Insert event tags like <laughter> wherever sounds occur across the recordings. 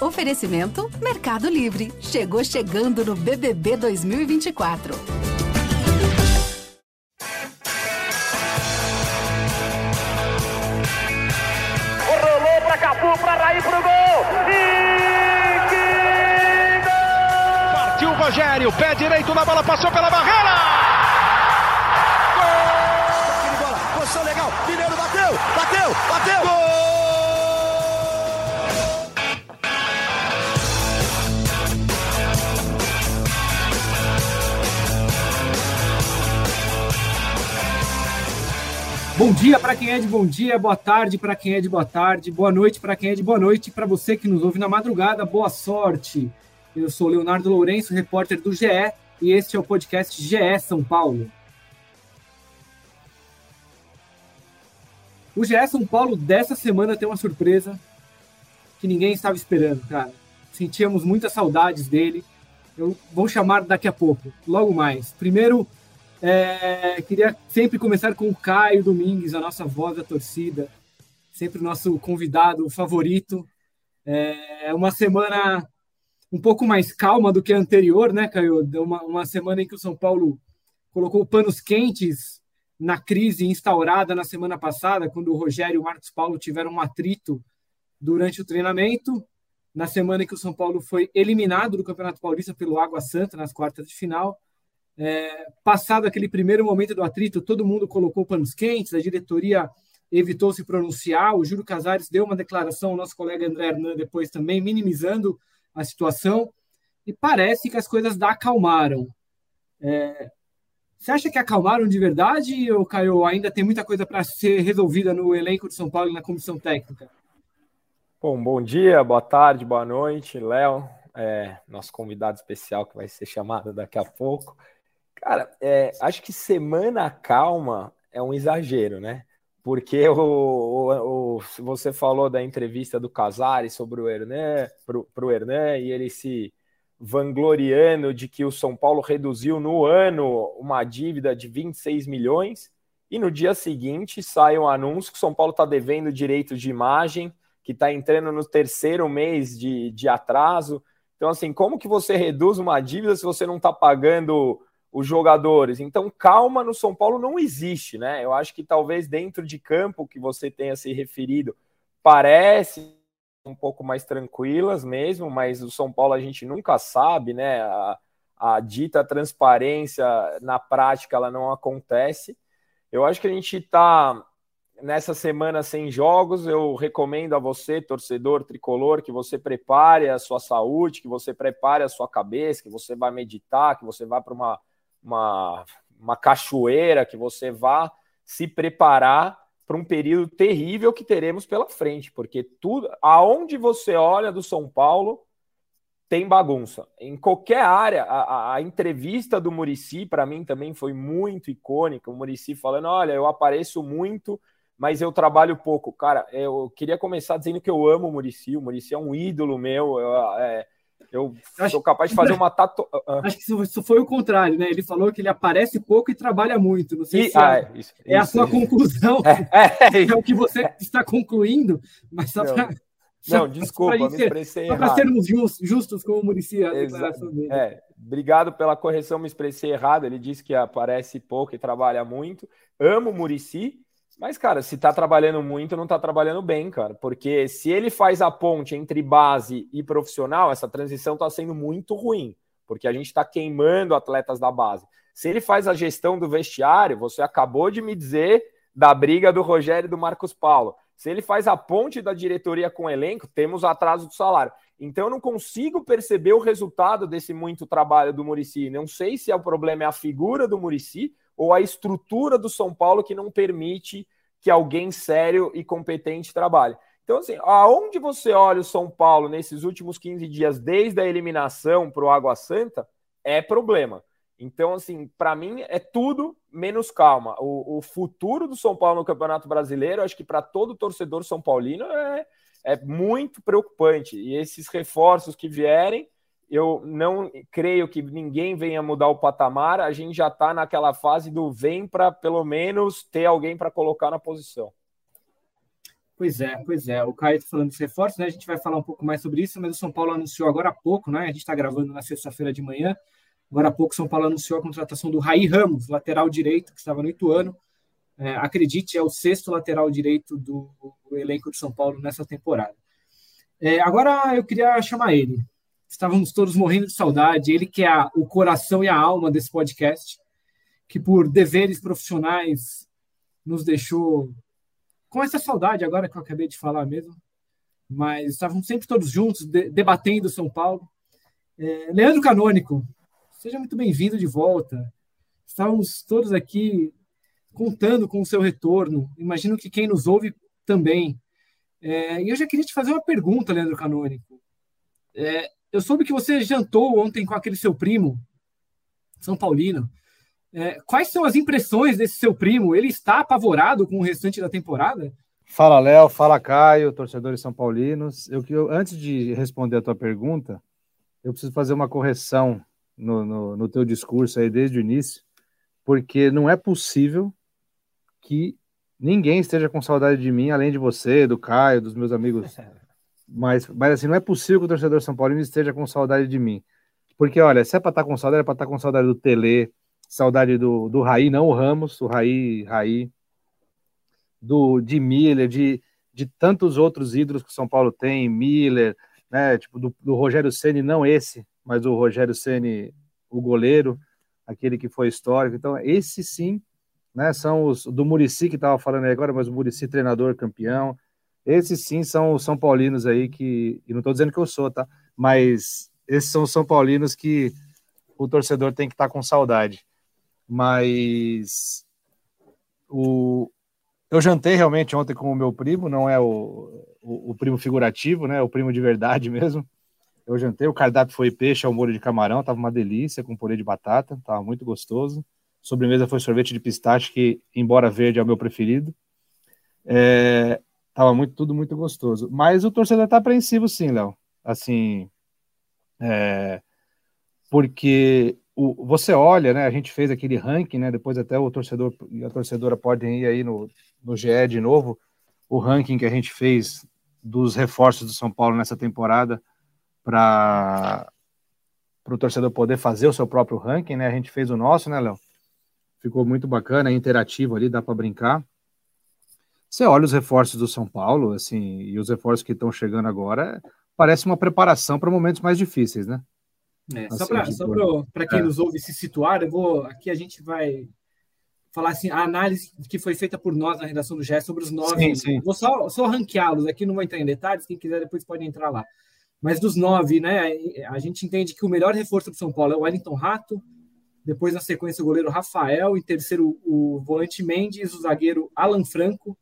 Oferecimento Mercado Livre. Chegou chegando no BBB 2024. Rolou pra Capu, pra Raí, pro gol! E que gol! Partiu o Rogério, pé direito na bola, passou pela barreira! Gol! Bola, posição legal, Mineiro bateu, bateu, bateu! Bom dia para quem é de bom dia, boa tarde para quem é de boa tarde, boa noite para quem é de boa noite, para você que nos ouve na madrugada, boa sorte. Eu sou Leonardo Lourenço, repórter do GE, e este é o podcast GE São Paulo. O GE São Paulo dessa semana tem uma surpresa que ninguém estava esperando, cara. Sentíamos muitas saudades dele. Eu vou chamar daqui a pouco, logo mais. Primeiro, é, queria sempre começar com o Caio Domingues, a nossa voz da torcida, sempre nosso convidado favorito. É uma semana um pouco mais calma do que a anterior, né, Caio? Uma, uma semana em que o São Paulo colocou panos quentes na crise instaurada na semana passada, quando o Rogério e o Marcos Paulo tiveram um atrito durante o treinamento. Na semana em que o São Paulo foi eliminado do Campeonato Paulista pelo Água Santa nas quartas de final é, passado aquele primeiro momento do atrito, todo mundo colocou panos quentes, a diretoria evitou se pronunciar, o Júlio Casares deu uma declaração, nosso colega André Hernan depois também, minimizando a situação, e parece que as coisas da acalmaram. É, você acha que acalmaram de verdade, ou Caio, ainda tem muita coisa para ser resolvida no elenco de São Paulo e na comissão técnica? Bom, bom dia, boa tarde, boa noite, Léo, é, nosso convidado especial que vai ser chamado daqui a pouco. Cara, é, acho que semana calma é um exagero, né? Porque o, o, o, você falou da entrevista do Casares sobre o Hernan, para o Hernan, e ele se vangloriando de que o São Paulo reduziu no ano uma dívida de 26 milhões, e no dia seguinte sai um anúncio que o São Paulo está devendo direitos de imagem, que está entrando no terceiro mês de, de atraso. Então, assim, como que você reduz uma dívida se você não está pagando os jogadores. Então, calma no São Paulo não existe, né? Eu acho que talvez dentro de campo que você tenha se referido parece um pouco mais tranquilas mesmo, mas o São Paulo a gente nunca sabe, né? A, a dita transparência na prática ela não acontece. Eu acho que a gente está nessa semana sem jogos. Eu recomendo a você, torcedor tricolor, que você prepare a sua saúde, que você prepare a sua cabeça, que você vai meditar, que você vá para uma uma, uma cachoeira, que você vá se preparar para um período terrível que teremos pela frente, porque tudo, aonde você olha do São Paulo, tem bagunça. Em qualquer área, a, a entrevista do Murici, para mim, também foi muito icônica. O Murici falando: olha, eu apareço muito, mas eu trabalho pouco. Cara, eu queria começar dizendo que eu amo o Murici. O Murici é um ídolo meu. Eu, é, eu acho, sou capaz de fazer uma tatu... Ah, ah. Acho que isso foi o contrário, né? Ele falou que ele aparece pouco e trabalha muito. Não sei e, se ah, é, isso, é a isso, sua isso. conclusão, É, é, <laughs> é, o que você está concluindo, mas só Não, para. Não, desculpa, me expressei Só para errado. sermos justos, justos com o Murici, a declaração dele. É, obrigado pela correção, me expressei errado. Ele disse que aparece pouco e trabalha muito. Amo Murici, mas, cara, se tá trabalhando muito, não tá trabalhando bem, cara. Porque se ele faz a ponte entre base e profissional, essa transição tá sendo muito ruim. Porque a gente tá queimando atletas da base. Se ele faz a gestão do vestiário, você acabou de me dizer da briga do Rogério e do Marcos Paulo. Se ele faz a ponte da diretoria com o elenco, temos atraso do salário. Então eu não consigo perceber o resultado desse muito trabalho do Murici. Não sei se é o problema é a figura do Murici ou a estrutura do São Paulo que não permite que alguém sério e competente trabalhe. Então, assim, aonde você olha o São Paulo nesses últimos 15 dias, desde a eliminação para o Água Santa, é problema. Então, assim, para mim é tudo menos calma. O, o, futuro do São Paulo no Campeonato Brasileiro, acho que para todo torcedor são paulino é, é muito preocupante. E esses reforços que vierem, eu não creio que ninguém venha mudar o patamar. A gente já está naquela fase do vem para pelo menos ter alguém para colocar na posição. Pois é, pois é. O Caio está falando dos reforços, né? A gente vai falar um pouco mais sobre isso, mas o São Paulo anunciou agora há pouco, né? A gente está gravando na sexta-feira de manhã. Agora há pouco, São Paulo anunciou a contratação do Raí Ramos, lateral direito, que estava no Ituano. É, acredite, é o sexto lateral direito do, do, elenco de São Paulo nessa temporada. É, agora eu queria chamar ele. Estávamos todos morrendo de saudade. Ele que é a, o coração e a alma desse podcast, que por deveres profissionais nos deixou com essa saudade agora que eu acabei de falar mesmo. Mas estávamos sempre todos juntos, de, debatendo São Paulo. É, Leandro Canônico, seja muito bem-vindo de volta. Estávamos todos aqui contando com o seu retorno. Imagino que quem nos ouve também. É, e eu já queria te fazer uma pergunta, Leandro Canônico. É, eu soube que você jantou ontem com aquele seu primo, São Paulino. É, quais são as impressões desse seu primo? Ele está apavorado com o restante da temporada? Fala, Léo. Fala, Caio, torcedores são paulinos. Eu, eu, antes de responder a tua pergunta, eu preciso fazer uma correção no, no, no teu discurso aí desde o início, porque não é possível que ninguém esteja com saudade de mim, além de você, do Caio, dos meus amigos. <laughs> Mas, mas assim, não é possível que o torcedor São Paulino esteja com saudade de mim. Porque, olha, se é para estar tá com saudade, é para estar tá com saudade do Tele, Saudade do, do Raí, não o Ramos, o Raí, Raí. Do, de Miller, de, de tantos outros ídolos que o São Paulo tem, Miller, né? Tipo, do, do Rogério Ceni não esse, mas o Rogério Ceni o goleiro, aquele que foi histórico. Então, esse sim, né? São os do Murici que estava falando aí agora, mas o Murici treinador campeão. Esses sim são os São Paulinos aí que. E não estou dizendo que eu sou, tá? Mas esses são os São Paulinos que o torcedor tem que estar tá com saudade mas o, eu jantei realmente ontem com o meu primo, não é o, o, o, primo figurativo, né? O primo de verdade <laughs> mesmo. Eu jantei, o cardápio foi peixe ao molho de camarão, tava uma delícia, com purê de batata, tava muito gostoso. Sobremesa foi sorvete de pistache, que, embora verde, é o meu preferido. É, tava muito, tudo muito gostoso. Mas o torcedor tá apreensivo, sim, Léo. Assim, é, porque o, você olha, né? A gente fez aquele ranking, né? Depois até o torcedor e a torcedora podem ir aí no, no GE de novo, o ranking que a gente fez dos reforços do São Paulo nessa temporada para o torcedor poder fazer o seu próprio ranking, né? A gente fez o nosso, né, Léo? Ficou muito bacana, é interativo ali, dá para brincar. Você olha os reforços do São Paulo, assim, e os reforços que estão chegando agora, parece uma preparação para momentos mais difíceis, né? É, só para quem é. nos ouve se situar, eu vou aqui a gente vai falar assim a análise que foi feita por nós na redação do GE sobre os nove. Sim, sim. Vou só, só ranqueá-los aqui, não vou entrar em detalhes, quem quiser depois pode entrar lá. Mas dos nove, né, a gente entende que o melhor reforço do São Paulo é o Wellington Rato, depois na sequência o goleiro Rafael, em terceiro o volante Mendes, o zagueiro Alan Franco,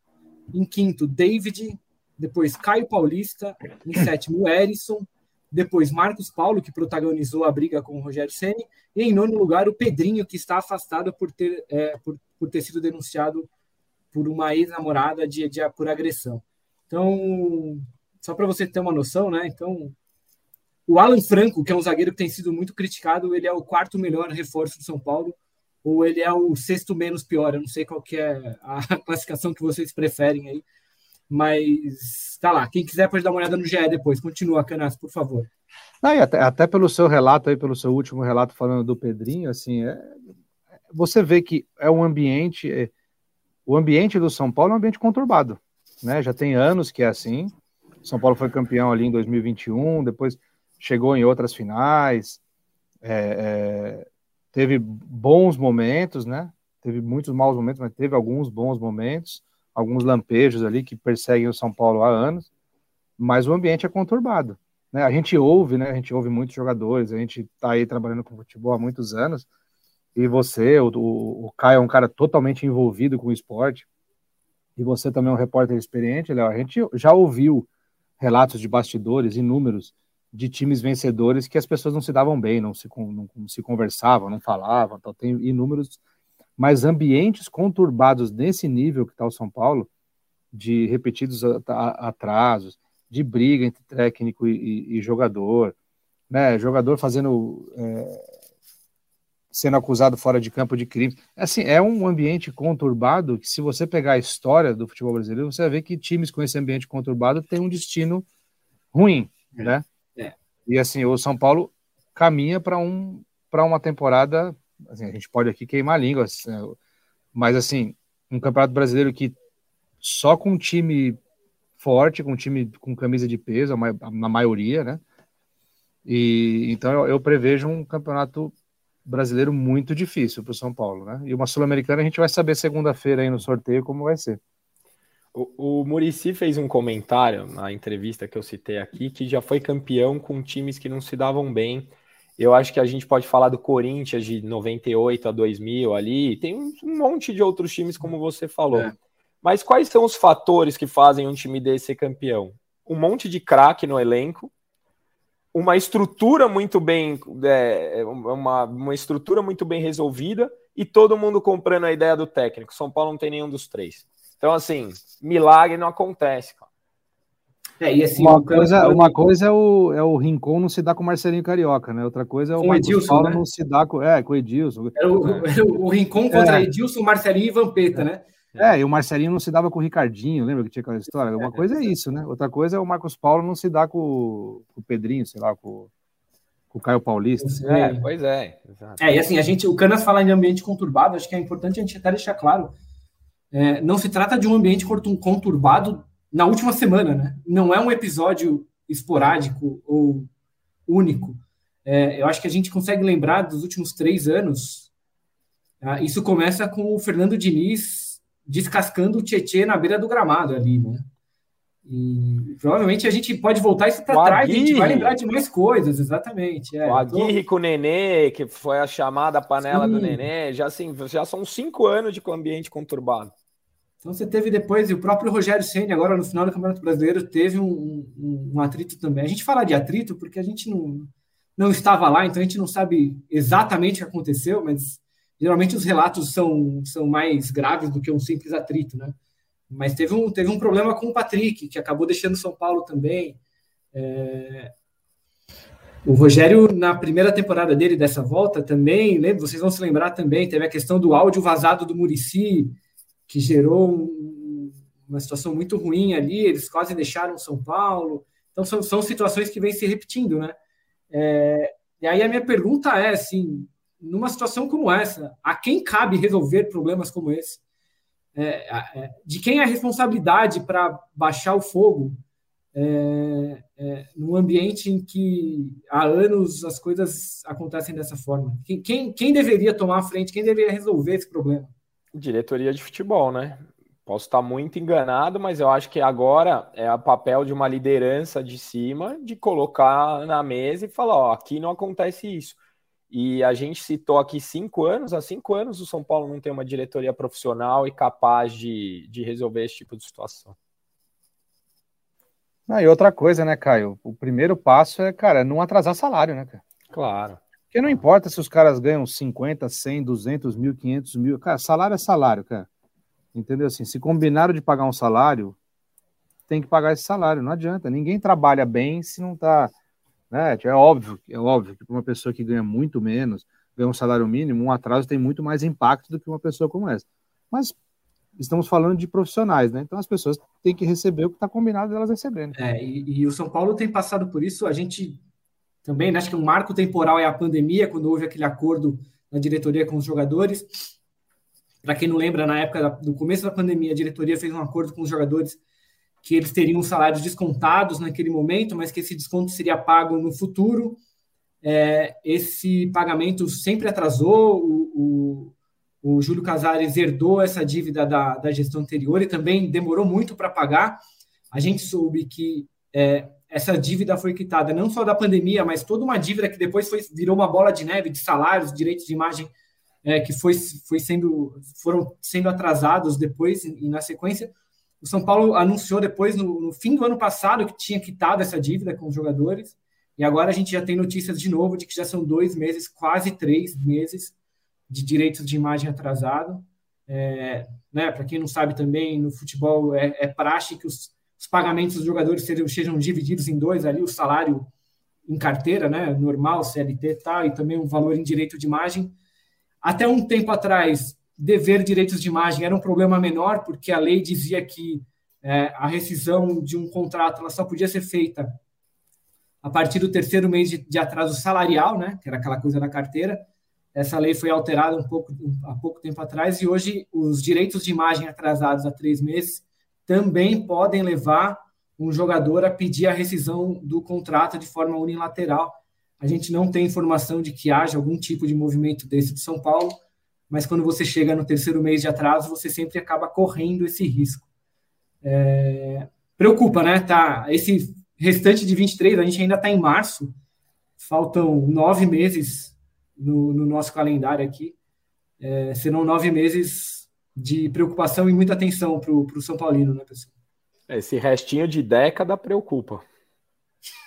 em quinto David, depois Caio Paulista, em sétimo Erison, depois Marcos Paulo, que protagonizou a briga com o Rogério Ceni, e em nono lugar o Pedrinho, que está afastado por ter, é, por, por ter sido denunciado por uma ex-namorada de, de, por agressão. Então, só para você ter uma noção, né? Então, o Alan Franco, que é um zagueiro que tem sido muito criticado, ele é o quarto melhor reforço do São Paulo, ou ele é o sexto menos pior. Eu não sei qual que é a <laughs> classificação que vocês preferem aí, mas tá lá. Quem quiser pode dar uma olhada no GE depois. Continua, Canas, por favor. Não, até, até, pelo seu relato aí, pelo seu último relato falando do Pedrinho, assim, é, você vê que é um ambiente, é, o ambiente do São Paulo é um ambiente conturbado, né? Já tem anos que é assim. São Paulo foi campeão ali em 2021, depois chegou em outras finais, é, é, teve bons momentos, né? Teve muitos maus momentos, mas teve alguns bons momentos alguns lampejos ali que perseguem o São Paulo há anos, mas o ambiente é conturbado. Né? A gente ouve, né? A gente ouve muitos jogadores, a gente está aí trabalhando com futebol há muitos anos, e você, o, o, Caio é um cara totalmente envolvido com o esporte, e você também é um repórter experiente, Léo, a gente já ouviu relatos de bastidores inúmeros de times vencedores que as pessoas não se davam bem, não se, não, não se conversavam, não falavam, então tem inúmeros mas ambientes conturbados nesse nível que está o São Paulo, de repetidos atrasos, de briga entre técnico e, e jogador, né? Jogador fazendo é, sendo acusado fora de campo de crime. Assim, é um ambiente conturbado que, se você pegar a história do futebol brasileiro, você vai ver que times com esse ambiente conturbado têm um destino ruim, né? É. E assim, o São Paulo caminha para um, uma temporada, assim, a gente pode aqui queimar línguas, mas assim, um campeonato brasileiro que só com um time forte, com um time com camisa de peso, na maioria, né? E então eu, eu prevejo um campeonato brasileiro muito difícil para o São Paulo, né? E uma sul-americana a gente vai saber segunda-feira aí no sorteio como vai ser. O, o Murici fez um comentário na entrevista que eu citei aqui que já foi campeão com times que não se davam bem. Eu acho que a gente pode falar do Corinthians de 98 a 2000 ali, tem um, um monte de outros times como você falou. É. Mas quais são os fatores que fazem um time desse ser campeão? Um monte de craque no elenco, uma estrutura muito bem é, uma, uma estrutura muito bem resolvida e todo mundo comprando a ideia do técnico. São Paulo não tem nenhum dos três. Então, assim, milagre não acontece, cara. É, e assim, uma, coisa, uma coisa é o, é o Rincon não se dá com o Marcelinho Carioca, né? Outra coisa é o Marcos Paulo né? não se dá com, é, com o Edilson. Era o, era o Rincon contra é. Edilson, Marcelinho e Vampeta, é. né? É, e o Marcelinho não se dava com o Ricardinho, lembra que tinha aquela história? Uma coisa é isso, né? Outra coisa é o Marcos Paulo não se dá com, com o Pedrinho, sei lá, com, com o Caio Paulista. É, pois é. Exato. É, e assim, a gente, o Canas fala em ambiente conturbado, acho que é importante a gente até deixar claro. É, não se trata de um ambiente conturbado na última semana, né? Não é um episódio esporádico ou único. É, eu acho que a gente consegue lembrar dos últimos três anos. Tá? Isso começa com o Fernando Diniz descascando o Tietê na beira do gramado ali, né? E provavelmente a gente pode voltar isso para trás, a gente vai lembrar de mais coisas, exatamente. É, o Aguirre tô... com o Nenê, que foi a chamada panela Sim. do Nenê, já, assim, já são cinco anos de ambiente conturbado. Então você teve depois, e o próprio Rogério Senna, agora no final do Campeonato Brasileiro, teve um, um, um, atrito também. A gente fala de atrito porque a gente não, não estava lá, então a gente não sabe exatamente o que aconteceu, mas geralmente os relatos são, são mais graves do que um simples atrito, né? Mas teve um, teve um problema com o Patrick, que acabou deixando São Paulo também. É... O Rogério, na primeira temporada dele dessa volta, também, lembra, vocês vão se lembrar também, teve a questão do áudio vazado do Murici, que gerou um, uma situação muito ruim ali, eles quase deixaram São Paulo. Então, são, são situações que vêm se repetindo, né? É... E aí a minha pergunta é, assim, numa situação como essa, a quem cabe resolver problemas como esse? É, é, de quem é a responsabilidade para baixar o fogo é, é, num ambiente em que há anos as coisas acontecem dessa forma? Quem, quem, quem deveria tomar a frente? Quem deveria resolver esse problema? Diretoria de futebol, né? Posso estar muito enganado, mas eu acho que agora é o papel de uma liderança de cima de colocar na mesa e falar: ó, aqui não acontece isso. E a gente citou aqui cinco anos, há cinco anos o São Paulo não tem uma diretoria profissional e capaz de, de resolver esse tipo de situação. Ah, e outra coisa, né, Caio? O primeiro passo é, cara, não atrasar salário, né, cara? Claro. Porque não importa se os caras ganham 50, 100, 200 mil, 500 mil. Cara, salário é salário, cara. Entendeu? Assim, se combinaram de pagar um salário, tem que pagar esse salário. Não adianta. Ninguém trabalha bem se não tá né? É óbvio, é óbvio que para uma pessoa que ganha muito menos, ganha um salário mínimo, um atraso tem muito mais impacto do que uma pessoa como essa. Mas estamos falando de profissionais, né? Então as pessoas têm que receber o que está combinado delas receberem. É, e, e, o São Paulo tem passado por isso. A gente também, né, acho que um marco temporal é a pandemia, quando houve aquele acordo na diretoria com os jogadores. Para quem não lembra, na época do começo da pandemia, a diretoria fez um acordo com os jogadores que eles teriam salários descontados naquele momento, mas que esse desconto seria pago no futuro. É, esse pagamento sempre atrasou, o, o, o, Júlio Casares herdou essa dívida da, da gestão anterior e também demorou muito para pagar. A gente soube que é, essa dívida foi quitada não só da pandemia, mas toda uma dívida que depois foi, virou uma bola de neve de salários, direitos de imagem é, que foi, foi sendo, foram sendo atrasados depois e na sequência. O São Paulo anunciou depois, no, no, fim do ano passado, que tinha quitado essa dívida com os jogadores. E agora a gente já tem notícias de novo de que já são dois meses, quase três meses, de direitos de imagem atrasado. É, né, Para quem não sabe também, no futebol é, é praxe que os, os, pagamentos dos jogadores sejam, sejam, divididos em dois ali, o salário em carteira, né, normal, CLT e tal, e também o valor em direito de imagem. até um tempo atrás, dever direitos de imagem era um problema menor, porque a lei dizia que é, a rescisão de um contrato ela só podia ser feita a partir do terceiro mês de, de, atraso salarial, né, que era aquela coisa da carteira. Essa lei foi alterada um pouco há pouco tempo atrás e hoje os direitos de imagem atrasados a três meses também podem levar um jogador a pedir a rescisão do contrato de forma unilateral. A gente não tem informação de que haja algum tipo de movimento desse de São Paulo, mas quando você chega no terceiro mês de atraso, você sempre acaba correndo esse risco. É, preocupa, né? Tá, esse restante de 23, a gente ainda está em março, faltam nove meses no, no nosso calendário aqui, é, serão nove meses de preocupação e muita atenção para o São Paulino, né, pessoal? Esse restinho de década preocupa.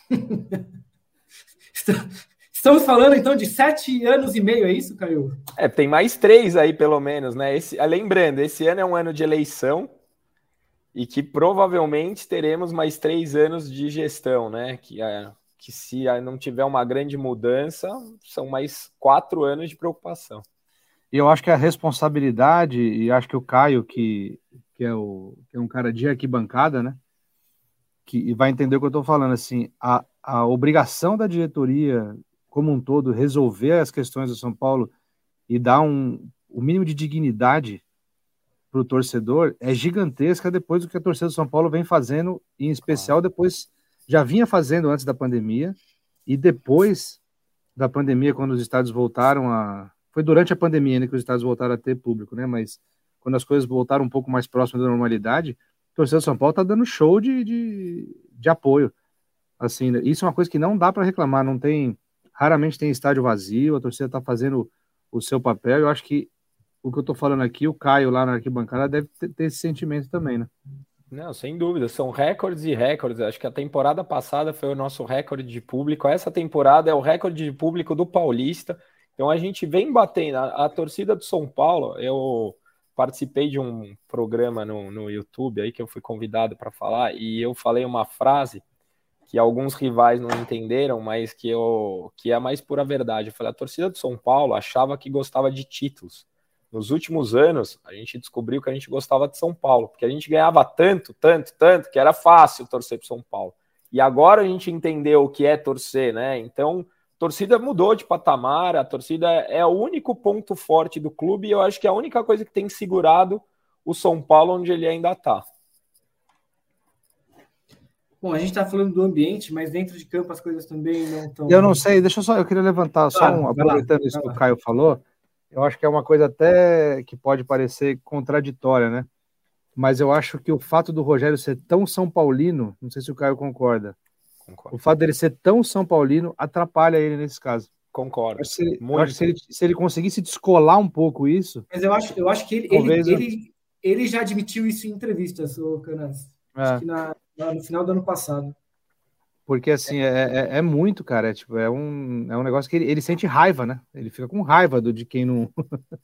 <laughs> Estamos falando então de sete anos e meio, é isso, Caio? É, tem mais três aí, pelo menos, né? Esse, ah, lembrando, esse ano é um ano de eleição e que provavelmente teremos mais três anos de gestão, né? Que, é, que se não tiver uma grande mudança, são mais quatro anos de preocupação. E eu acho que a responsabilidade, e acho que o Caio, que, que, é, o, que é um cara de arquibancada, né? Que vai entender o que eu estou falando, assim, a, a obrigação da diretoria como um todo resolver as questões do São Paulo e dar um, o mínimo de dignidade para o torcedor é gigantesca depois do que a torcida do São Paulo vem fazendo, em especial depois já vinha fazendo antes da pandemia e depois da pandemia, quando os estados voltaram a. Foi durante a pandemia né, que os estados voltaram a ter público, né? Mas quando as coisas voltaram um pouco mais próximas da normalidade, a torcida do São Paulo está dando show de, de, de apoio. Assim, né? isso é uma coisa que não dá para reclamar, não tem Raramente tem estádio vazio, a torcida está fazendo o seu papel. Eu acho que o que eu estou falando aqui, o Caio lá na arquibancada deve ter, esse sentimento também, né? Não, sem dúvida, são recordes e recordes. Acho que a temporada passada foi o nosso recorde de público. Essa temporada é o recorde de público do Paulista. Então a gente vem batendo. A, a torcida do São Paulo, eu participei de um programa no, no YouTube aí que eu fui convidado para falar e eu falei uma frase que alguns rivais não entenderam, mas que, eu, que é a mais pura verdade. Eu falei, a torcida do São Paulo achava que gostava de títulos. Nos últimos anos, a gente descobriu que a gente gostava de São Paulo, porque a gente ganhava tanto, tanto, tanto, que era fácil torcer para São Paulo. E agora a gente entendeu o que é torcer, né? Então, a torcida mudou de patamar, a torcida é o único ponto forte do clube e eu acho que é a única coisa que tem segurado o São Paulo onde ele ainda está. Bom, a gente está falando do ambiente, mas dentro de campo as coisas também não estão. Eu não sei, deixa eu só, eu queria levantar só um, aproveitando lá, isso que o Caio falou. Eu acho que é uma coisa até que pode parecer contraditória, né? Mas eu acho que o fato do Rogério ser tão São Paulino, não sei se o Caio concorda. Concordo. O fato dele ser tão São Paulino atrapalha ele nesse caso. Concordo. Se se ele, se ele conseguisse descolar um pouco isso. Mas eu acho, eu acho que ele, ele, ele, ele, já admitiu isso em entrevistas, o Canas. É. Acho que na, no final do ano passado. Porque assim, é, é, é, muito, cara. É, tipo, é, um, é um negócio que ele, ele sente raiva, né? Ele fica com raiva do, de quem não. <laughs>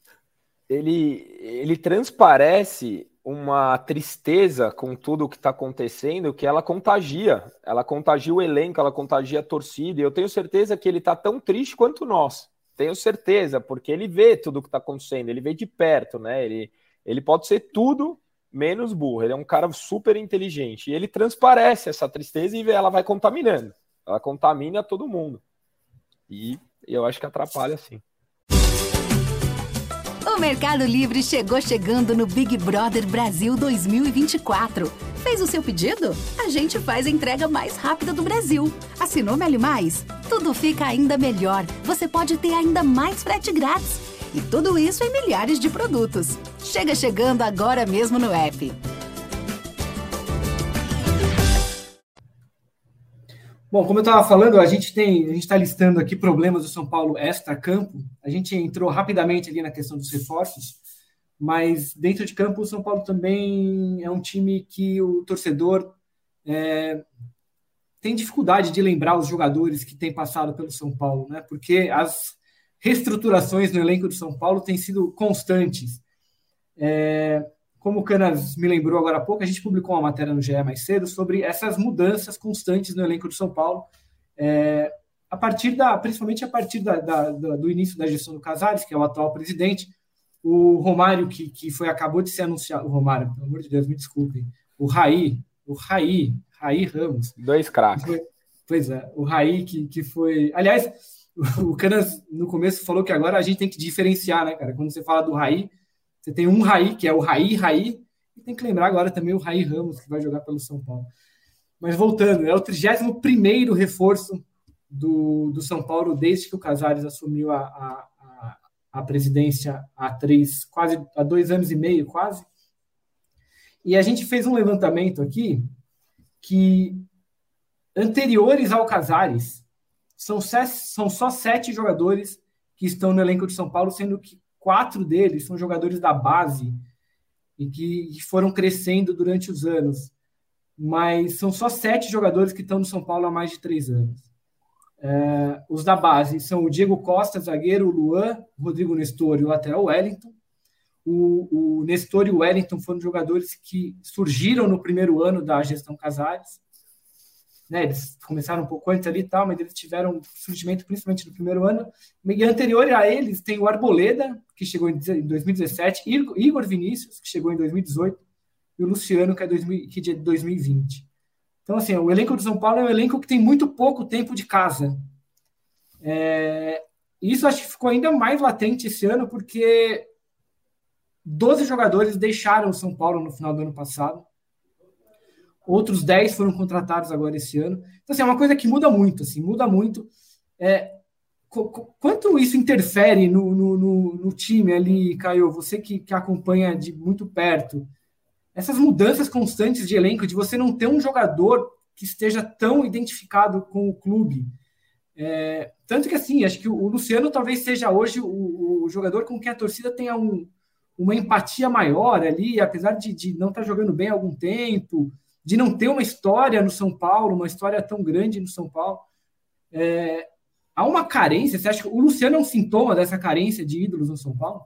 ele, ele transparece uma tristeza com tudo o que está acontecendo que ela contagia. Ela contagia o elenco, ela contagia a torcida. E eu tenho certeza que ele está tão triste quanto nós. Tenho certeza, porque ele vê tudo o que está acontecendo, ele vê de perto, né? Ele, ele pode ser tudo menos burro. Ele é um cara super inteligente. E ele transparece essa tristeza e ela vai contaminando. Ela contamina todo mundo. E eu acho que atrapalha sim. O Mercado Livre chegou chegando no Big Brother Brasil 2024. Fez o seu pedido? A gente faz a entrega mais rápida do Brasil. Assinou Meli Mais? Tudo fica ainda melhor. Você pode ter ainda mais frete grátis. E tudo isso em milhares de produtos. Chega chegando agora mesmo no app. Bom, como eu estava falando, a gente tem, a gente está listando aqui problemas do São Paulo extra-campo. A gente entrou rapidamente ali na questão dos reforços, mas dentro de campo o São Paulo também é um time que o torcedor é, tem dificuldade de lembrar os jogadores que têm passado pelo São Paulo, né? Porque as reestruturações no elenco do São Paulo têm sido constantes. É, como o Canas me lembrou agora há pouco, a gente publicou uma matéria no GE mais cedo sobre essas mudanças constantes no elenco do São Paulo. É, a partir da, principalmente a partir da, da, do início da gestão do Casares, que é o atual presidente, o Romário, que, que foi, acabou de ser anunciado, o Romário, pelo amor de Deus, me desculpem, o Raí, o Raí, Raí Ramos. Dois craques. Pois é, o Raí, que, que foi. Aliás, o Canas no começo falou que agora a gente tem que diferenciar, né, cara? Quando você fala do Raí, você tem um Raí, que é o Raí, Raí, e tem que lembrar agora também o Raí Ramos, que vai jogar pelo São Paulo. Mas voltando, é o 31 reforço do, do São Paulo desde que o Casares assumiu a, a, a, presidência há três, quase há dois anos e meio, quase. E a gente fez um levantamento aqui que anteriores ao Casares são, são só sete jogadores que estão no elenco de São Paulo, sendo que quatro deles são jogadores da base e que foram crescendo durante os anos. Mas são só sete jogadores que estão no São Paulo há mais de três anos. É, os da base são o Diego Costa, zagueiro, o Luan, o Rodrigo Nestor e o lateral Wellington. O, o Nestor e o Wellington foram jogadores que surgiram no primeiro ano da gestão Casares. Né, eles começaram um pouco antes ali e tal, mas eles tiveram surgimento principalmente no primeiro ano. E anterior a eles tem o Arboleda, que chegou em 2017, Igor Vinícius, que chegou em 2018, e o Luciano, que é, 2000, que é de 2020. Então, assim, o elenco do São Paulo é um elenco que tem muito pouco tempo de casa. É, isso acho que ficou ainda mais latente esse ano, porque 12 jogadores deixaram o São Paulo no final do ano passado. Outros 10 foram contratados agora esse ano. Então, assim, é uma coisa que muda muito, assim, muda muito. É, quanto isso interfere no, no, no, no, time ali, Caio? Você que, que acompanha de muito perto essas mudanças constantes de elenco, de você não ter um jogador que esteja tão identificado com o clube. É, tanto que, assim, acho que o Luciano talvez seja hoje o, o jogador com quem a torcida tenha um, uma empatia maior ali, apesar de, de não estar tá jogando bem há algum tempo, de não ter uma história no São Paulo, uma história tão grande no São Paulo. É, há uma carência, você acha que o Luciano é um sintoma dessa carência de ídolos no São Paulo?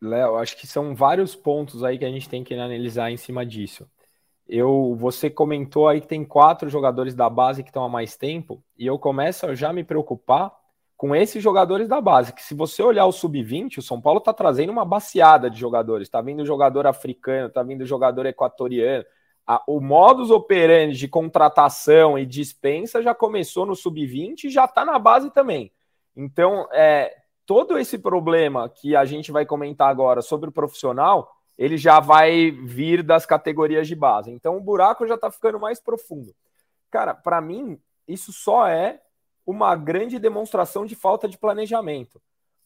Léo, acho que são vários pontos aí que a gente tem que analisar em cima disso. Eu, você comentou aí que tem quatro jogadores da base que estão há mais tempo, e eu começo a já me preocupar com esses jogadores da base, que se você olhar o sub-20, o São Paulo está trazendo uma baseada de jogadores, está vindo jogador africano, está vindo jogador equatoriano, a, o modus operandi de contratação e dispensa já começou no sub-20 e já está na base também. Então, é, todo esse problema que a gente vai comentar agora sobre o profissional, ele já vai vir das categorias de base. Então o buraco já está ficando mais profundo. Cara, para mim, isso só é uma grande demonstração de falta de planejamento.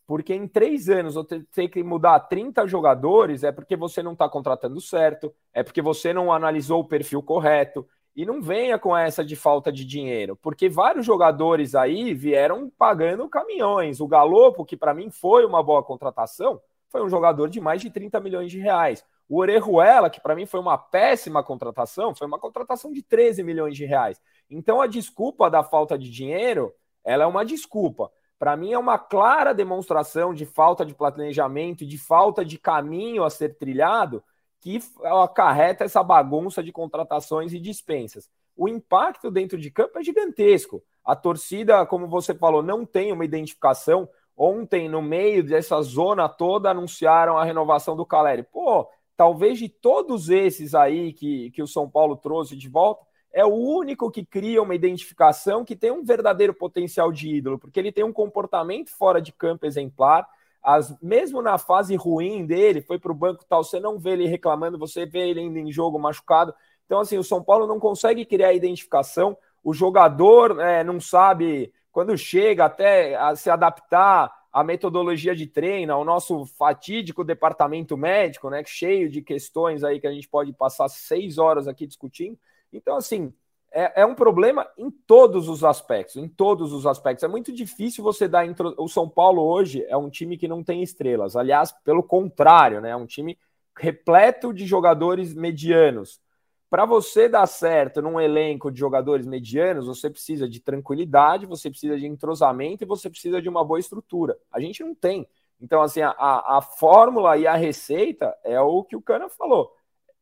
Porque em três anos você ter que mudar 30 jogadores é porque você não está contratando certo, é porque você não analisou o perfil correto, e não venha com essa de falta de dinheiro, porque vários jogadores aí vieram pagando caminhões. O Galopo, que para mim foi uma boa contratação, foi um jogador de mais de 30 milhões de reais. O Orejuela, que para mim foi uma péssima contratação, foi uma contratação de 13 milhões de reais. Então a desculpa da falta de dinheiro, ela é uma desculpa. Para mim é uma clara demonstração de falta de planejamento de falta de caminho a ser trilhado que acarreta essa bagunça de contratações e dispensas. O impacto dentro de campo é gigantesco. A torcida, como você falou, não tem uma identificação. Ontem, no meio dessa zona toda, anunciaram a renovação do Caleri. Pô, talvez de todos esses aí que, que o São Paulo trouxe de volta, é o único que cria uma identificação que tem um verdadeiro potencial de ídolo, porque ele tem um comportamento fora de campo exemplar, as, mesmo na fase ruim dele, foi para o banco tal, você não vê ele reclamando, você vê ele ainda em jogo machucado. Então, assim, o São Paulo não consegue criar identificação, o jogador é, não sabe, quando chega até a se adaptar à metodologia de treino, ao nosso fatídico departamento médico, né, cheio de questões aí que a gente pode passar seis horas aqui discutindo. Então, assim, é, é, um problema em todos os aspectos, em todos os aspectos. É muito difícil você dar. Intro... O São Paulo hoje é um time que não tem estrelas. Aliás, pelo contrário, né? É um time repleto de jogadores medianos. Para você dar certo num elenco de jogadores medianos, você precisa de tranquilidade, você precisa de entrosamento e você precisa de uma boa estrutura. A gente não tem. Então, assim, a, a fórmula e a receita é o que o Cana falou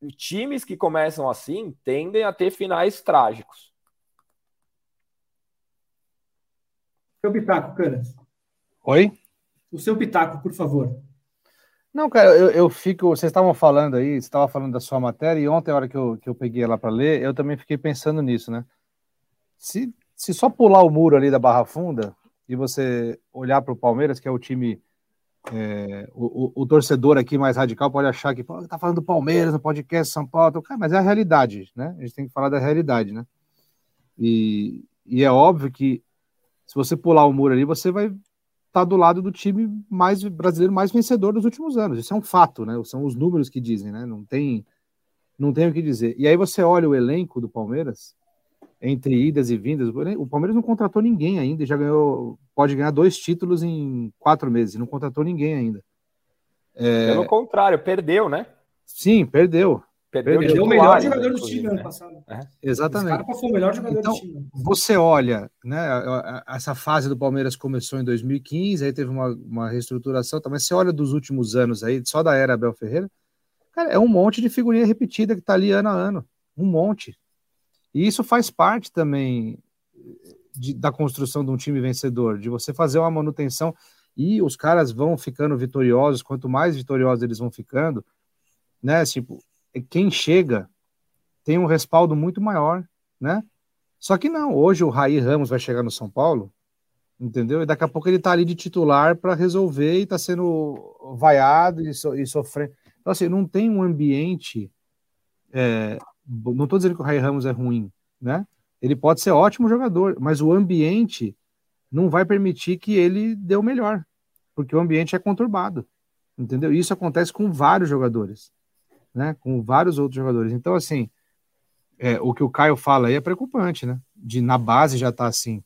times que começam assim tendem a ter finais trágicos. Seu pitaco, Canas. Oi? O seu pitaco, por favor. Não, cara, eu, eu fico. Vocês estavam falando aí, você estava falando da sua matéria, e ontem, a hora que eu, que eu peguei ela para ler, eu também fiquei pensando nisso, né? Se, se só pular o muro ali da Barra Funda e você olhar para o Palmeiras, que é o time. É, o, o, torcedor aqui mais radical pode achar que pô, tá falando do Palmeiras no podcast São Paulo, cara, mas é a realidade, né? A gente tem que falar da realidade, né? E, e é óbvio que se você pular o muro ali, você vai está do lado do time mais brasileiro mais vencedor dos últimos anos. Isso é um fato, né? São os números que dizem, né? Não tem, não tem o que dizer. E aí você olha o elenco do Palmeiras, entre idas e vindas, o Palmeiras não contratou ninguém ainda e já ganhou, pode ganhar dois títulos em quatro meses, não contratou ninguém ainda. É... Pelo contrário, perdeu, né? Sim, perdeu. Perdeu, Perdeu o melhor jogador do time ano né? passado. É. Exatamente. Esse foi o melhor jogador então, do time. Você olha, né? Essa fase do Palmeiras começou em 2015, aí teve uma, uma reestruturação, tá, mas você olha dos últimos anos aí, só da era Abel Ferreira, cara, é um monte de figurinha repetida que tá ali ano a ano. Um monte. E isso faz parte também de, da construção de um time vencedor, de você fazer uma manutenção e os caras vão ficando vitoriosos, quanto mais vitoriosos eles vão ficando, né? Tipo, quem chega tem um respaldo muito maior, né? Só que não, hoje o Raí Ramos vai chegar no São Paulo, entendeu? E daqui a pouco ele tá ali de titular para resolver e tá sendo vaiado e, so, e sofrendo. Então, assim, não tem um ambiente. É, não estou dizendo que o Raí Ramos é ruim, né? Ele pode ser ótimo jogador, mas o ambiente não vai permitir que ele dê o melhor, porque o ambiente é conturbado, entendeu? Isso acontece com vários jogadores né? Com vários outros jogadores. Então, assim, é, o que o Caio fala aí é preocupante, né? De na base já tá assim.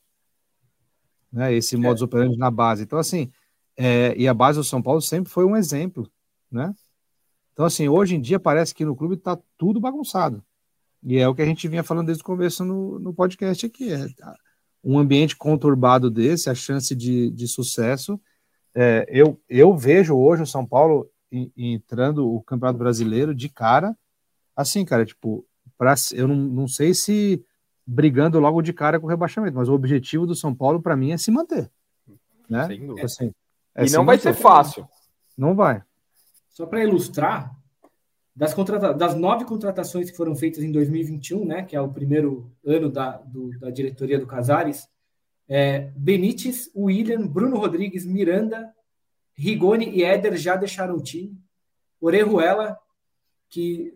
Né? Esse é. modus operandi na base. Então, assim, é, e a base do São Paulo sempre foi um exemplo, né? Então, assim, hoje em dia parece que no clube tá tudo bagunçado. E é o que a gente vinha falando desde o começo no, no podcast aqui. É, um ambiente conturbado desse, a chance de, de sucesso. É, eu, eu vejo hoje o São Paulo entrando o Campeonato Brasileiro de cara, assim, cara, tipo, pra, eu não, não sei se brigando logo de cara com o rebaixamento, mas o objetivo do São Paulo, para mim, é se manter. Né? Assim, é e não vai ser fácil. Não vai. Só para ilustrar, das, contrata das nove contratações que foram feitas em 2021, né, que é o primeiro ano da, do, da diretoria do Casares, é, Benítez, William, Bruno Rodrigues, Miranda, Rigoni e Éder já deixaram o time. Orejuela, que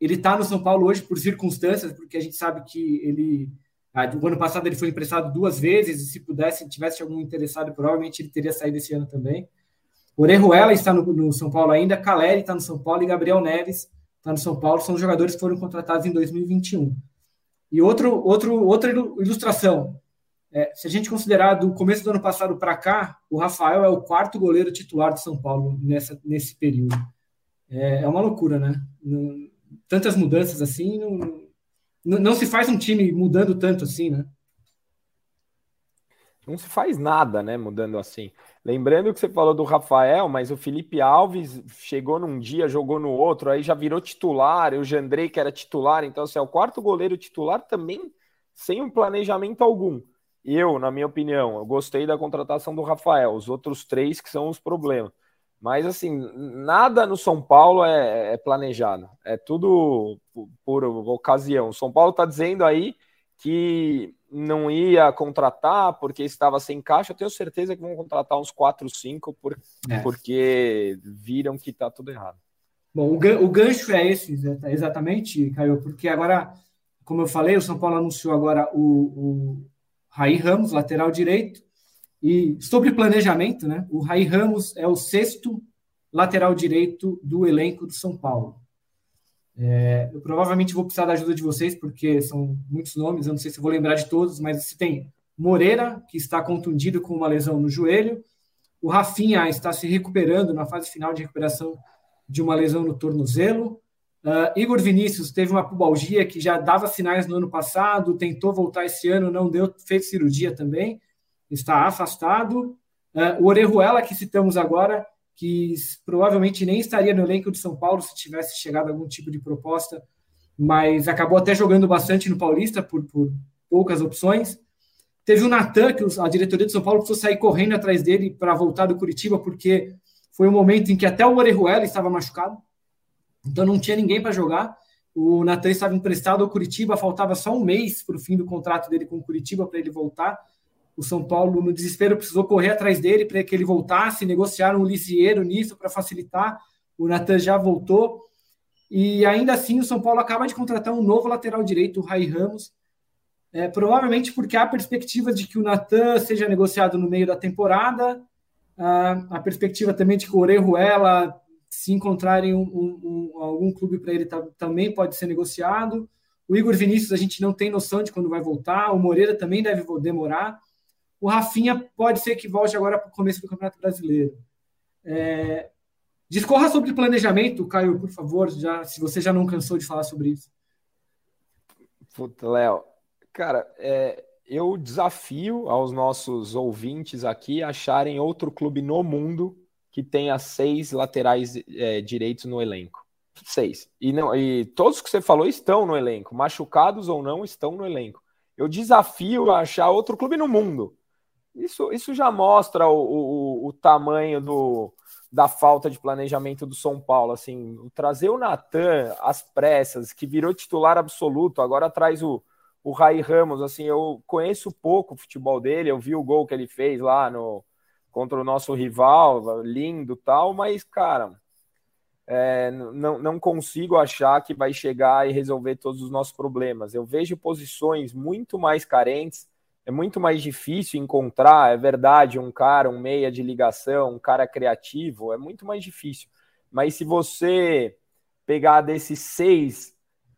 ele está no São Paulo hoje por circunstâncias, porque a gente sabe que ele. Ah, o ano passado ele foi emprestado duas vezes, e se pudesse, tivesse algum interessado, provavelmente ele teria saído esse ano também. Orejuela está no, no São Paulo ainda, Caleri está no São Paulo e Gabriel Neves está no São Paulo. São jogadores que foram contratados em 2021. E outro, outro, outra ilustração: é, se a gente considerar do começo do ano passado para cá, o Rafael é o quarto goleiro titular de São Paulo nessa, nesse período. É, é uma loucura, né? Não, tantas mudanças assim, não, não, se faz um time mudando tanto assim, né? Não se faz nada, né? Mudando assim. Lembrando que você falou do Rafael, mas o Felipe Alves chegou num dia, jogou no outro, aí já virou titular. O Jandrei, que era titular, então, assim, é o quarto goleiro titular também sem um planejamento algum eu, na minha opinião, eu gostei da contratação do Rafael, os outros três que são os problemas. Mas, assim, nada no São Paulo é, é planejado, é tudo por, por ocasião. O São Paulo está dizendo aí que não ia contratar porque estava sem caixa. Eu tenho certeza que vão contratar uns 4, 5 por, é. porque viram que está tudo errado. Bom, o gancho é esse, exatamente, Caio, porque agora, como eu falei, o São Paulo anunciou agora o, o Raí Ramos, lateral direito. E sobre planejamento, né? O Raí Ramos é o sexto lateral direito do elenco do São Paulo. É, eu provavelmente vou precisar da ajuda de vocês, porque são muitos nomes, eu não sei se vou lembrar de todos, mas se tem Moreira, que está contundido com uma lesão no joelho, o Rafinha está se recuperando na fase final de recuperação de uma lesão no tornozelo, Uh, Igor Vinícius teve uma pubalgia que já dava sinais no ano passado, tentou voltar esse ano, não deu, fez cirurgia também, está afastado. Uh, o Orejuela, que citamos agora, que provavelmente nem estaria no elenco de São Paulo se tivesse chegado algum tipo de proposta, mas acabou até jogando bastante no Paulista por, por poucas opções. Teve o Natan, que a diretoria de São Paulo precisou sair correndo atrás dele para voltar do Curitiba, porque foi um momento em que até o Orejuela estava machucado, então não tinha ninguém para jogar. O Natan estava emprestado ao Curitiba, faltava só um mês para o fim do contrato dele com o Curitiba para ele voltar. O São Paulo, no desespero, precisou correr atrás dele para que ele voltasse, negociaram o Lisieiro nisso para facilitar. O Natan já voltou. E ainda assim, o São Paulo acaba de contratar um novo lateral direito, o Rai Ramos, é, provavelmente porque há perspectiva de que o Natan seja negociado no meio da temporada, ah, a perspectiva também de que o Orejuela, se encontrarem um, um, um, algum clube para ele, tá, também pode ser negociado. O Igor Vinícius, a gente não tem noção de quando vai voltar. O Moreira também deve demorar. O Rafinha pode ser que volte agora para o começo do Campeonato Brasileiro. É... Discorra sobre planejamento, Caio, por favor, já, se você já não cansou de falar sobre isso. Puta, Léo, Cara, é, eu desafio aos nossos ouvintes aqui acharem outro clube no mundo que tenha seis laterais é, direitos no elenco. Seis. E, não, e todos que você falou estão no elenco, machucados ou não, estão no elenco. Eu desafio a achar outro clube no mundo. Isso, isso já mostra o, o, o tamanho do, da falta de planejamento do São Paulo. Assim, trazer o Natan às pressas, que virou titular absoluto, agora traz o, o Rai Ramos, assim, eu conheço pouco o futebol dele, eu vi o gol que ele fez lá no contra o nosso rival, lindo tal, mas, cara, é, não, não consigo achar que vai chegar e resolver todos os nossos problemas. Eu vejo posições muito mais carentes, é muito mais difícil encontrar, é verdade, um cara, um meia de ligação, um cara criativo, é muito mais difícil. Mas se você pegar desses seis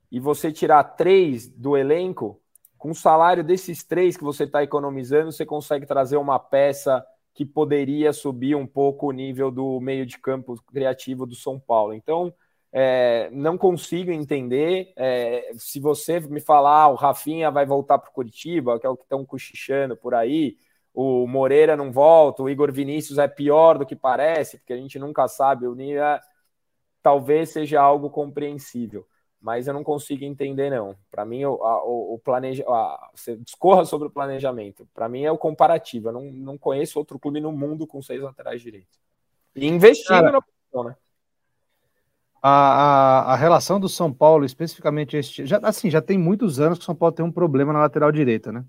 e você tirar três do elenco, com o salário desses três que você está economizando, você consegue trazer uma peça que poderia subir um pouco o nível do meio de campo criativo do São Paulo. Então, é, não consigo entender. É, se você me falar, ah, o Rafinha vai voltar para o Curitiba, que é o que estão cochichando por aí, o Moreira não volta, o Igor Vinícius é pior do que parece, porque a gente nunca sabe o nível, talvez seja algo compreensível mas eu não consigo entender, não. Para mim, o, o, o planeja... você discorra sobre o planejamento. Para mim, é o comparativo. Eu não, não conheço outro clube no mundo com seis laterais direitos. E investindo Cara, na posição, né? A, a, a, relação do São Paulo, especificamente este, já, assim, já tem muitos anos que o São Paulo tem um problema na lateral direita, né?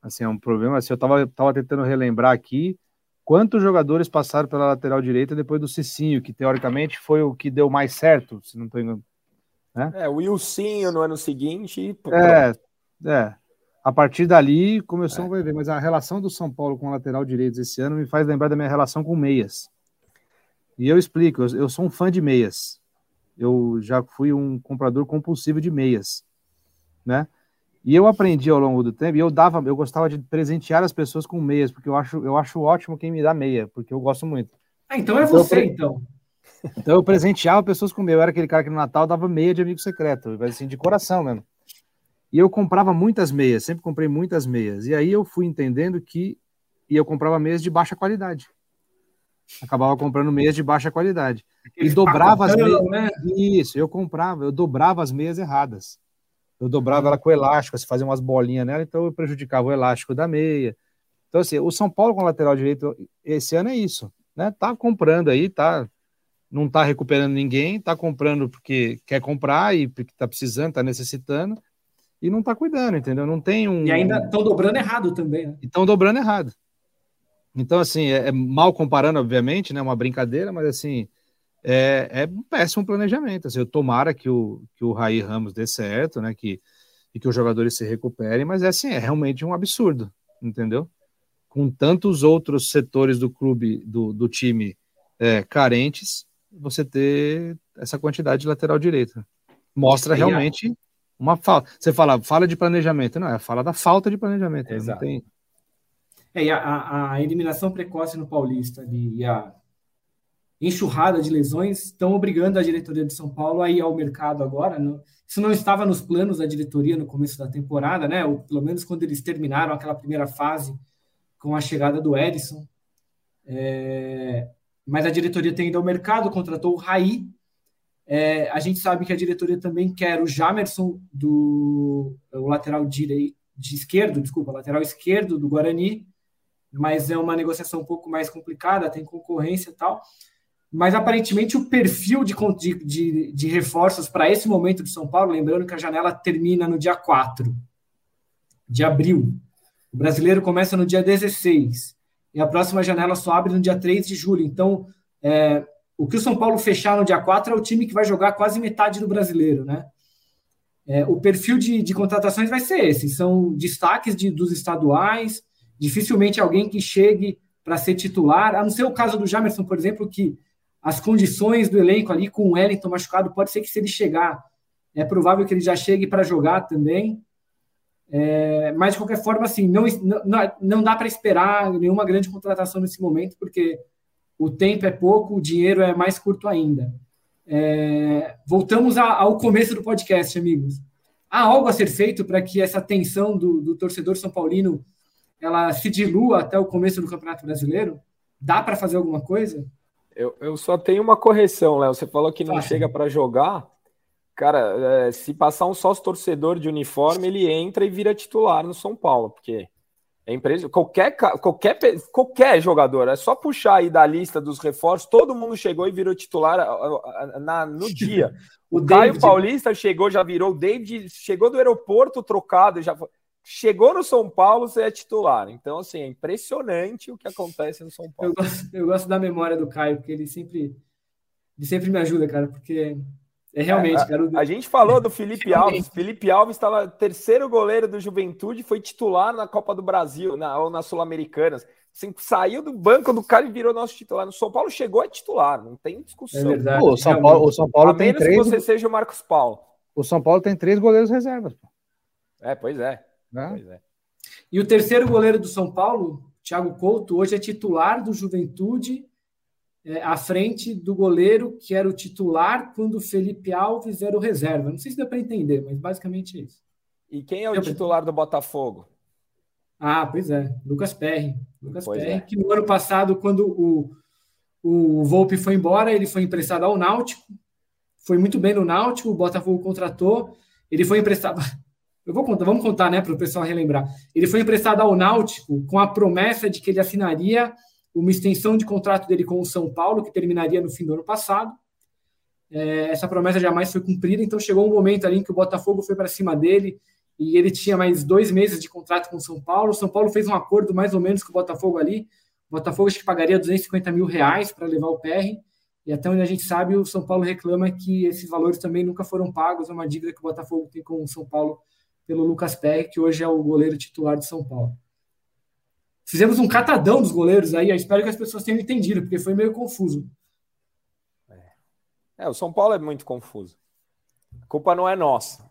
Assim, é um problema. Assim, eu tava, tava tentando relembrar aqui quantos jogadores passaram pela lateral direita depois do Cicinho, que teoricamente foi o que deu mais certo, se não estou enganado né? É, o Wilson no ano seguinte. É, é. A partir dali começou é. a ver, mas a relação do São Paulo com lateral direito esse ano me faz lembrar da minha relação com meias. E eu explico, eu, eu sou um fã de meias. Eu já fui um comprador compulsivo de meias, né? E eu aprendi ao longo do tempo, e eu dava, eu gostava de presentear as pessoas com meias, porque eu acho, eu acho ótimo quem me dá meia, porque eu gosto muito. Ah, então é então, você, então. <laughs> Então eu presenteava pessoas com meu. Eu era aquele cara que no Natal dava meia de amigo secreto, assim, de coração mesmo. E eu comprava muitas meias, sempre comprei muitas meias. E aí eu fui entendendo que e eu comprava meias de baixa qualidade. Acabava comprando meias de baixa qualidade. e dobrava as meias. Né? Isso, eu comprava, eu dobrava as meias erradas. Eu dobrava ela com elástico, se fazia umas bolinhas nela, então eu prejudicava o elástico da meia. Então, assim, o São Paulo com lateral direito esse ano é isso, né? Tá comprando aí, tá não está recuperando ninguém, está comprando porque quer comprar e porque está precisando, está necessitando, e não está cuidando, entendeu? Não tem um. E ainda estão dobrando errado também, né? Estão dobrando errado. Então, assim, é, é, mal comparando, obviamente, né? Uma brincadeira, mas assim, é, é um péssimo planejamento. Assim, eu tomara que o, que o Raí Ramos dê certo, né? Que, e que os jogadores se recuperem, mas é assim, é realmente um absurdo, entendeu? Com tantos outros setores do clube, do, do time é, carentes, você ter essa quantidade de lateral direito. Mostra realmente a... uma falta. Você fala, fala de planejamento, não, é fala da falta de planejamento. Né? Exato. Não tem... É, a, a, eliminação precoce no Paulista ali, e a enxurrada de lesões estão obrigando a diretoria de São Paulo a ir ao mercado agora. Não, isso não estava nos planos da diretoria no começo da temporada, né? Ou pelo menos quando eles terminaram aquela primeira fase com a chegada do Edson. É, mas a diretoria tem ido ao mercado, contratou o Raí. É, a gente sabe que a diretoria também quer o Jamerson, do o lateral direito, de esquerdo, desculpa, lateral esquerdo do Guarani, mas é uma negociação um pouco mais complicada, tem concorrência e tal. Mas aparentemente o perfil de, de, de reforços para esse momento de São Paulo, lembrando que a janela termina no dia 4 de abril. O brasileiro começa no dia 16 e a próxima janela só abre no dia 3 de julho. Então, é, o que o São Paulo fechar no dia 4 é o time que vai jogar quase metade do brasileiro, né? É, o perfil de, de, contratações vai ser esse: são destaques de, dos estaduais, dificilmente alguém que chegue para ser titular, a não ser o caso do Jamerson, por exemplo, que as condições do elenco ali com o Wellington machucado, pode ser que se ele chegar, é provável que ele já chegue para jogar também. É, mas, de qualquer forma, assim, não, não, não dá para esperar nenhuma grande contratação nesse momento, porque o tempo é pouco, o dinheiro é mais curto ainda. É, voltamos a, ao começo do podcast, amigos. Há algo a ser feito para que essa tensão do, do, torcedor são paulino ela se dilua até o começo do Campeonato Brasileiro? Dá para fazer alguma coisa? Eu, eu só tenho uma correção, Léo. Você falou que não chega para jogar. Cara, é, se passar um sócio torcedor de uniforme, ele entra e vira titular no São Paulo, porque é empresa, qualquer, qualquer, qualquer jogador, é só puxar aí da lista dos reforços, todo mundo chegou e virou titular na, no dia. <laughs> O, o Caio David... Paulista chegou, já virou, o David chegou do aeroporto trocado, já chegou no São Paulo, você é titular. Então, assim, é impressionante o que acontece no São Paulo. Eu gosto, eu gosto da memória do Caio, porque ele sempre, ele sempre me ajuda, cara, porque é realmente, é, cara. A, a, gente falou do Felipe Alves. Felipe Alves estava terceiro goleiro do Juventude, foi titular na Copa do Brasil, na, ou nas Sul-Americanas. Assim, saiu do banco do cara e virou nosso titular. No São Paulo chegou a titular, não tem discussão. É verdade, o São Paulo, o São Paulo tem três. que você seja o Marcos Paulo. O São Paulo tem três goleiros reservas. É, pois é. Né? Pois é. E o terceiro goleiro do São Paulo, Thiago Couto, hoje é titular do Juventude é, à frente do goleiro que era o titular quando o Felipe Alves era o reserva. Não sei se dá para entender, mas basicamente é isso. E quem é o titular do Botafogo? Ah, pois é, Lucas Perry. Lucas pois Perry, é. que no ano passado, quando o, o Volpe foi embora, ele foi emprestado ao Náutico, foi muito bem no Náutico, o Botafogo contratou, ele foi emprestado. Eu vou contar, vamos contar, né, para o pessoal relembrar. Ele foi emprestado ao Náutico com a promessa de que ele assinaria uma extensão de contrato dele com o São Paulo, que terminaria no fim do ano passado. É, essa promessa jamais foi cumprida, então chegou um momento ali em que o Botafogo foi para cima dele e ele tinha mais dois meses de contrato com o São Paulo. O São Paulo fez um acordo mais ou menos com o Botafogo ali. O Botafogo acho que pagaria 250 mil reais para levar o PR. E até onde a gente sabe, o São Paulo reclama que esses valores também nunca foram pagos. É uma dívida que o Botafogo tem com o São Paulo pelo Lucas PR, que hoje é o goleiro titular de São Paulo. Fizemos um catadão dos goleiros aí, eu espero que as pessoas tenham entendido, porque foi meio confuso. É, é o São Paulo é muito confuso. A culpa não é nossa.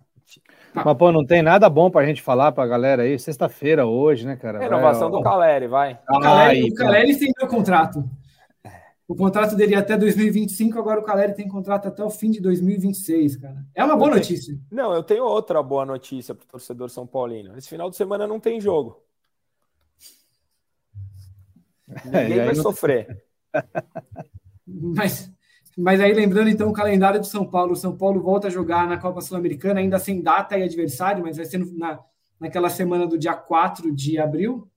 Mas, pô, não tem nada bom pra gente falar pra galera aí. Sexta-feira hoje, né, cara? Renovação vai, do Caleri, vai. O Caleri, o Caleri estendeu o contrato. O contrato dele é até 2025, agora o Caleri tem contrato até o fim de 2026, cara. É uma boa notícia. Não, eu tenho outra boa notícia pro torcedor São Paulino. Esse final de semana não tem jogo. <laughs> Ninguém vai sofrer. <laughs> Mas, mas aí, lembrando então o calendário do São Paulo, o São Paulo volta a jogar na Copa Sul-Americana, ainda sem data e adversário, mas vai ser na, naquela semana do dia 4 de abril.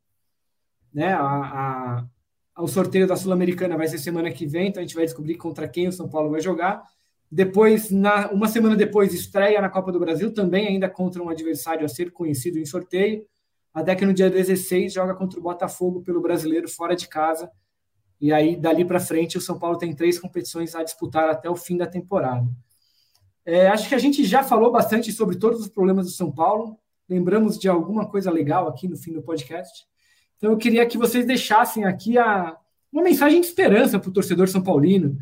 Né? A, a, o sorteio da Sul-Americana vai ser semana que vem, então a gente vai descobrir contra quem o São Paulo vai jogar. Depois, na, uma semana depois, estreia na Copa do Brasil, também ainda contra um adversário a ser conhecido em sorteio até que no dia 16 joga contra o Botafogo pelo brasileiro fora de casa. E aí, dali para frente, o São Paulo tem três competições a disputar até o fim da temporada. É, acho que a gente já falou bastante sobre todos os problemas do São Paulo. Lembramos de alguma coisa legal aqui no fim do podcast. Então, eu queria que vocês deixassem aqui a, uma mensagem de esperança para o torcedor São Paulino.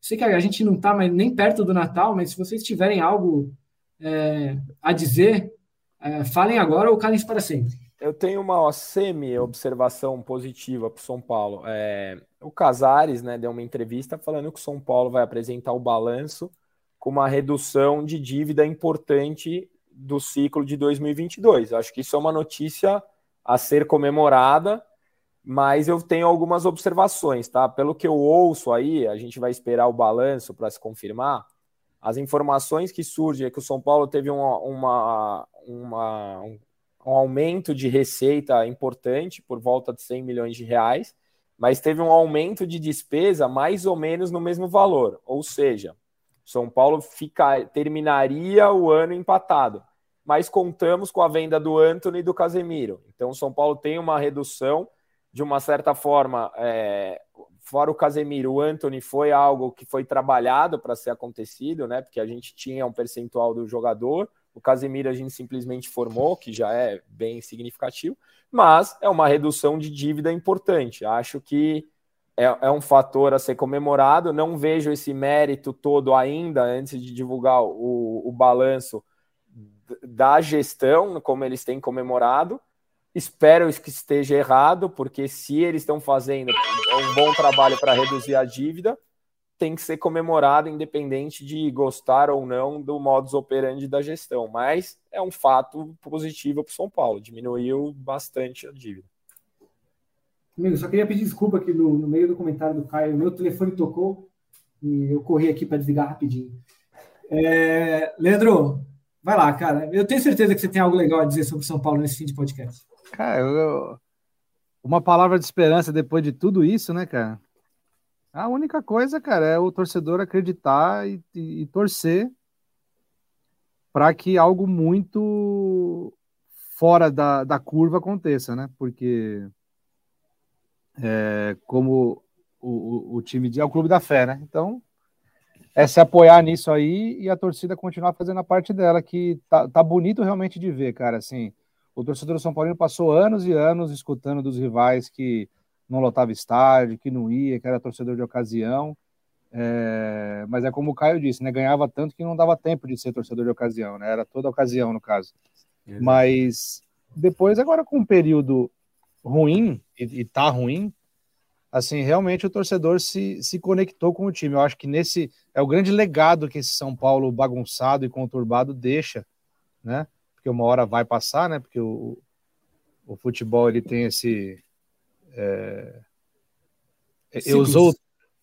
Sei que a gente não está nem perto do Natal, mas se vocês tiverem algo é, a dizer, é, falem agora ou calem para sempre eu tenho uma semi-observação positiva para o São Paulo. É, o Casares né, deu uma entrevista falando que o São Paulo vai apresentar o balanço com uma redução de dívida importante do ciclo de 2022. Acho que isso é uma notícia a ser comemorada, mas eu tenho algumas observações, tá? Pelo que eu ouço aí, a gente vai esperar o balanço para se confirmar. As informações que surgem é que o São Paulo teve uma, uma, uma um aumento de receita importante, por volta de 100 milhões de reais, mas teve um aumento de despesa mais ou menos no mesmo valor. Ou seja, São Paulo fica, terminaria o ano empatado. Mas contamos com a venda do Anthony e do Casemiro. Então, São Paulo tem uma redução, de uma certa forma, é, fora o Casemiro, o Anthony foi algo que foi trabalhado para ser acontecido, né? Porque a gente tinha um percentual do jogador, o Casemiro a gente simplesmente formou, que já é bem significativo, mas é uma redução de dívida importante. Acho que é, é, um fator a ser comemorado. Não vejo esse mérito todo ainda antes de divulgar o, o balanço da gestão, como eles têm comemorado. Espero que esteja errado, porque se eles estão fazendo um bom trabalho para reduzir a dívida, tem que ser comemorado, independente de gostar ou não do modus operandi da gestão. Mas é um fato positivo para o São Paulo, diminuiu bastante a dívida. Amigo, só queria pedir desculpa aqui no, no meio do comentário do Caio. Meu telefone tocou e eu corri aqui para desligar rapidinho. É, Leandro, vai lá, cara. Eu tenho certeza que você tem algo legal a dizer sobre São Paulo nesse fim de podcast. Cara, eu, uma palavra de esperança depois de tudo isso, né, cara? A única coisa, cara, é o torcedor acreditar e, e, e torcer para que algo muito fora da, da curva aconteça, né? Porque, é, como o, o, o time de, é o clube da fé, né? Então, é se apoiar nisso aí e a torcida continuar fazendo a parte dela, que tá, tá bonito realmente de ver, cara. Assim, o torcedor do São Paulo passou anos e anos escutando dos rivais que não lotava estádio, que não ia, que era torcedor de ocasião. É, mas é como o Caio disse, né? Ganhava tanto que não dava tempo de ser torcedor de ocasião, né? Era toda ocasião, no caso. Mas depois, agora com um período ruim, e, e tá ruim, assim, realmente o torcedor se, se conectou com o time. Eu acho que nesse é o grande legado que esse São Paulo bagunçado e conturbado deixa, né? Porque uma hora vai passar, né? Porque o, o futebol ele tem esse é, eu usou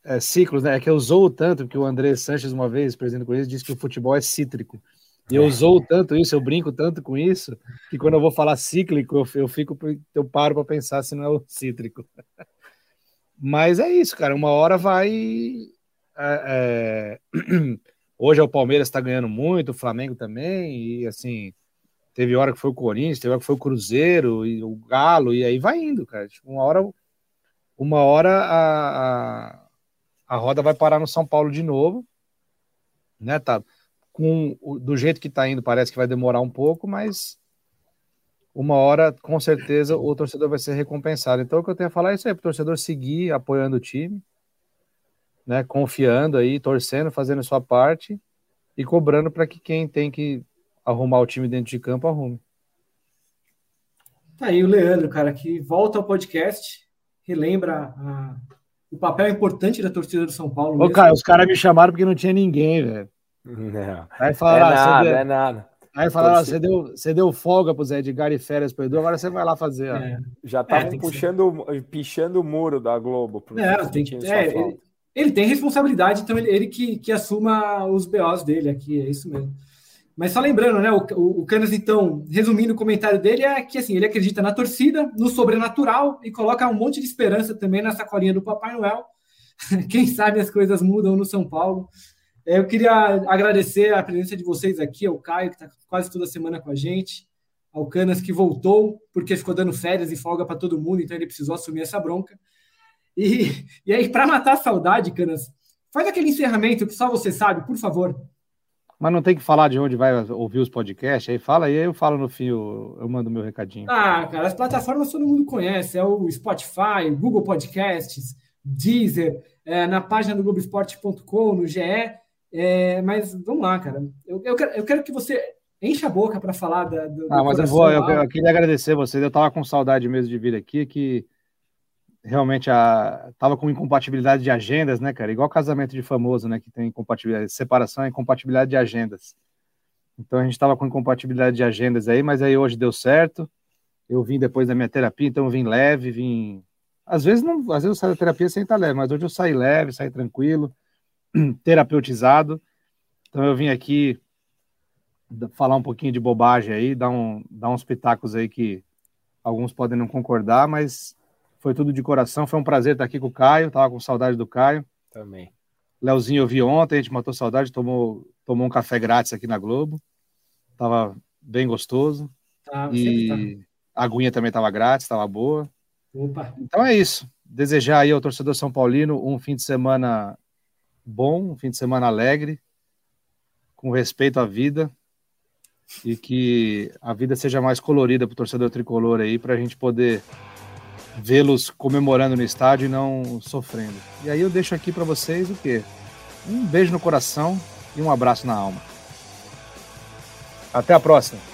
é, ciclos, né? É que eu usou tanto, porque o André Sanches, uma vez, presidente do Corinthians, disse que o futebol é cítrico. E eu é. usou tanto isso, eu brinco tanto com isso, que quando eu vou falar cíclico, eu, eu fico, eu paro para pensar se não é o cítrico. <laughs> Mas é isso, cara. Uma hora vai. É, é... <clears throat> Hoje é o Palmeiras está ganhando muito, o Flamengo também, e assim, Teve hora que foi o Corinthians, teve hora que foi o Cruzeiro e o Galo, e aí vai indo, cara. Tipo, uma hora, uma hora a, a, a roda vai parar no São Paulo de novo, né? Tá com do jeito que tá indo, parece que vai demorar um pouco, mas uma hora, com certeza, o torcedor vai ser recompensado. Então, o que eu tenho a falar é isso aí, para o torcedor seguir apoiando o time, né? Confiando aí, torcendo, fazendo a sua parte e cobrando para que quem tem que arrumar o time dentro de campo, arrume. Tá aí o Leandro, cara, que volta ao podcast, relembra a, o papel importante da torcida do São Paulo. Ô, cara, os caras me chamaram porque não tinha ninguém, velho. Não. Aí falaram, é nada, deu... é nada. Aí falaram, você deu, você deu folga pro Zé Edgar e férias pro Edu, agora você vai lá fazer. É. Já estavam é, puxando, pichando o muro da Globo. Pro é, tem, é, ele, ele, tem responsabilidade, então ele, ele que, que assuma os BOs dele aqui, é isso mesmo. Mas só lembrando, né? O, o, o Canas, então, resumindo o comentário dele, é que assim, ele acredita na torcida, no sobrenatural e coloca um monte de esperança também na sacolinha do Papai Noel. <laughs> Quem sabe as coisas mudam no São Paulo. É, eu queria agradecer a presença de vocês aqui, ao Caio, que está quase toda semana com a gente, ao Canas, que voltou, porque ficou dando férias e folga para todo mundo, então ele precisou assumir essa bronca. E, e aí, para matar a saudade, Canas, faz aquele encerramento que só você sabe, por favor. Mas não tem que falar de onde vai ouvir os podcasts, aí fala e aí eu falo no fim, eu, eu mando meu recadinho. Ah, cara, as plataformas todo mundo conhece, é o Spotify, Google Podcasts, Deezer, é, na página do Globoesporte.com, no GE, é, mas vamos lá, cara, eu, eu, quero, eu quero que você encha a boca para falar da, do, Ah, mas eu vou, eu, eu, queria agradecer vocês, eu tava com saudade mesmo de vir aqui, que realmente a, tava com incompatibilidade de agendas, né, cara? Igual casamento de famoso, né? Que tem incompatibilidade, separação e incompatibilidade de agendas. Então a gente tava com incompatibilidade de agendas aí, mas aí hoje deu certo. Eu vim depois da minha terapia, então eu vim leve, vim. Às vezes não, às vezes eu saio da terapia sem estar leve, mas hoje eu saí leve, saí tranquilo, <clears throat> terapeutizado. Então eu vim aqui falar um pouquinho de bobagem aí, dar, um, dar uns pitacos aí que alguns podem não concordar, mas foi tudo de coração. Foi um prazer estar aqui com o Caio, tava com saudade do Caio. Também. Leozinho eu vi ontem, a gente matou saudade, tomou, tomou um café grátis aqui na Globo. Tava bem gostoso. Tá, e a aguinha também tava grátis, tava boa. Opa. Então é isso. Desejar aí ao torcedor São Paulino um fim de semana bom, um fim de semana alegre, com respeito à vida e que a vida seja mais colorida para o torcedor tricolor aí, para a gente poder vê-los comemorando no estádio e não sofrendo. E aí eu deixo aqui para vocês o quê? Um beijo no coração e um abraço na alma. Até a próxima.